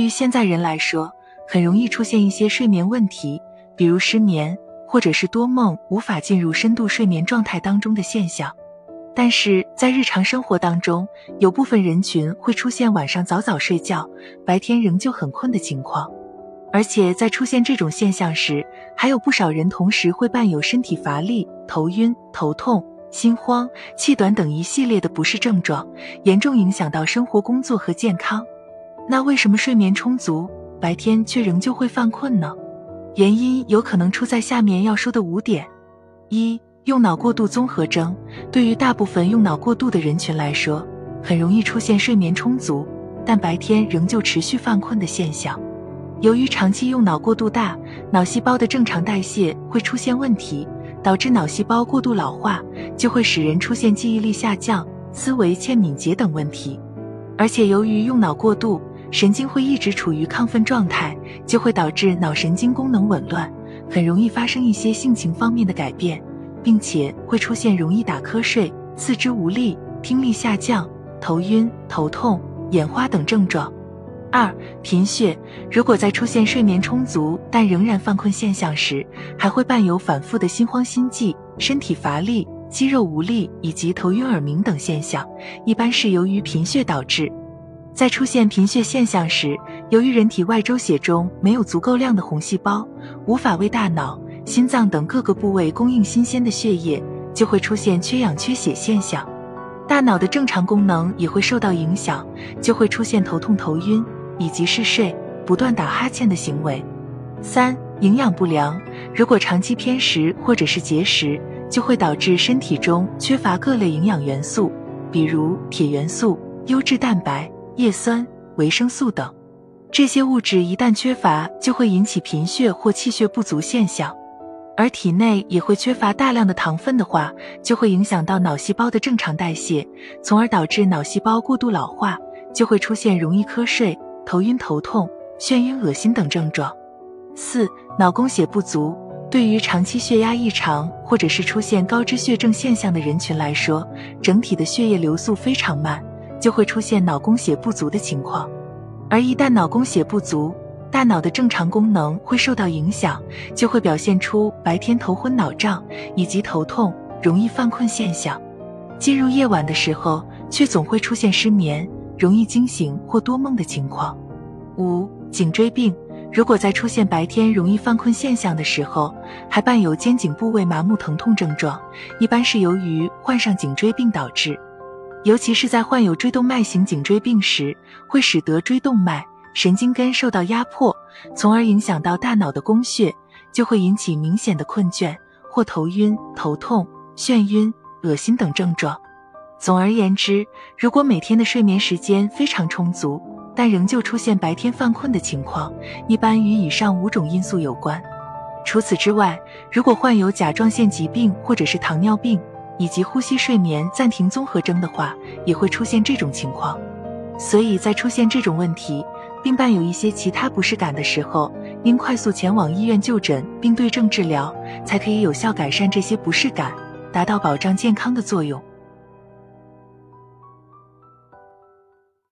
对于现在人来说，很容易出现一些睡眠问题，比如失眠，或者是多梦，无法进入深度睡眠状态当中的现象。但是在日常生活当中，有部分人群会出现晚上早早睡觉，白天仍旧很困的情况。而且在出现这种现象时，还有不少人同时会伴有身体乏力、头晕、头痛、心慌、气短等一系列的不适症状，严重影响到生活、工作和健康。那为什么睡眠充足，白天却仍旧会犯困呢？原因有可能出在下面要说的五点：一、用脑过度综合征。对于大部分用脑过度的人群来说，很容易出现睡眠充足，但白天仍旧持续犯困的现象。由于长期用脑过度大，脑细胞的正常代谢会出现问题，导致脑细胞过度老化，就会使人出现记忆力下降、思维欠敏捷等问题。而且由于用脑过度，神经会一直处于亢奋状态，就会导致脑神经功能紊乱，很容易发生一些性情方面的改变，并且会出现容易打瞌睡、四肢无力、听力下降、头晕、头痛、眼花等症状。二贫血，如果在出现睡眠充足但仍然犯困现象时，还会伴有反复的心慌心悸、身体乏力、肌肉无力以及头晕耳鸣等现象，一般是由于贫血导致。在出现贫血现象时，由于人体外周血中没有足够量的红细胞，无法为大脑、心脏等各个部位供应新鲜的血液，就会出现缺氧缺血现象，大脑的正常功能也会受到影响，就会出现头痛头晕。以及嗜睡、不断打哈欠的行为。三、营养不良，如果长期偏食或者是节食，就会导致身体中缺乏各类营养元素，比如铁元素、优质蛋白、叶酸、维生素等。这些物质一旦缺乏，就会引起贫血或气血不足现象。而体内也会缺乏大量的糖分的话，就会影响到脑细胞的正常代谢，从而导致脑细胞过度老化，就会出现容易瞌睡。头晕、头痛、眩晕、恶心等症状。四、脑供血不足，对于长期血压异常或者是出现高脂血症现象的人群来说，整体的血液流速非常慢，就会出现脑供血不足的情况。而一旦脑供血不足，大脑的正常功能会受到影响，就会表现出白天头昏脑胀以及头痛、容易犯困现象。进入夜晚的时候，却总会出现失眠。容易惊醒或多梦的情况。五、颈椎病，如果在出现白天容易犯困现象的时候，还伴有肩颈部位麻木疼痛症状，一般是由于患上颈椎病导致。尤其是在患有椎动脉型颈椎病时，会使得椎动脉神经根受到压迫，从而影响到大脑的供血，就会引起明显的困倦或头晕、头痛、眩晕、恶心等症状。总而言之，如果每天的睡眠时间非常充足，但仍旧出现白天犯困的情况，一般与以上五种因素有关。除此之外，如果患有甲状腺疾病或者是糖尿病，以及呼吸睡眠暂停综合征的话，也会出现这种情况。所以在出现这种问题，并伴有一些其他不适感的时候，应快速前往医院就诊并对症治疗，才可以有效改善这些不适感，达到保障健康的作用。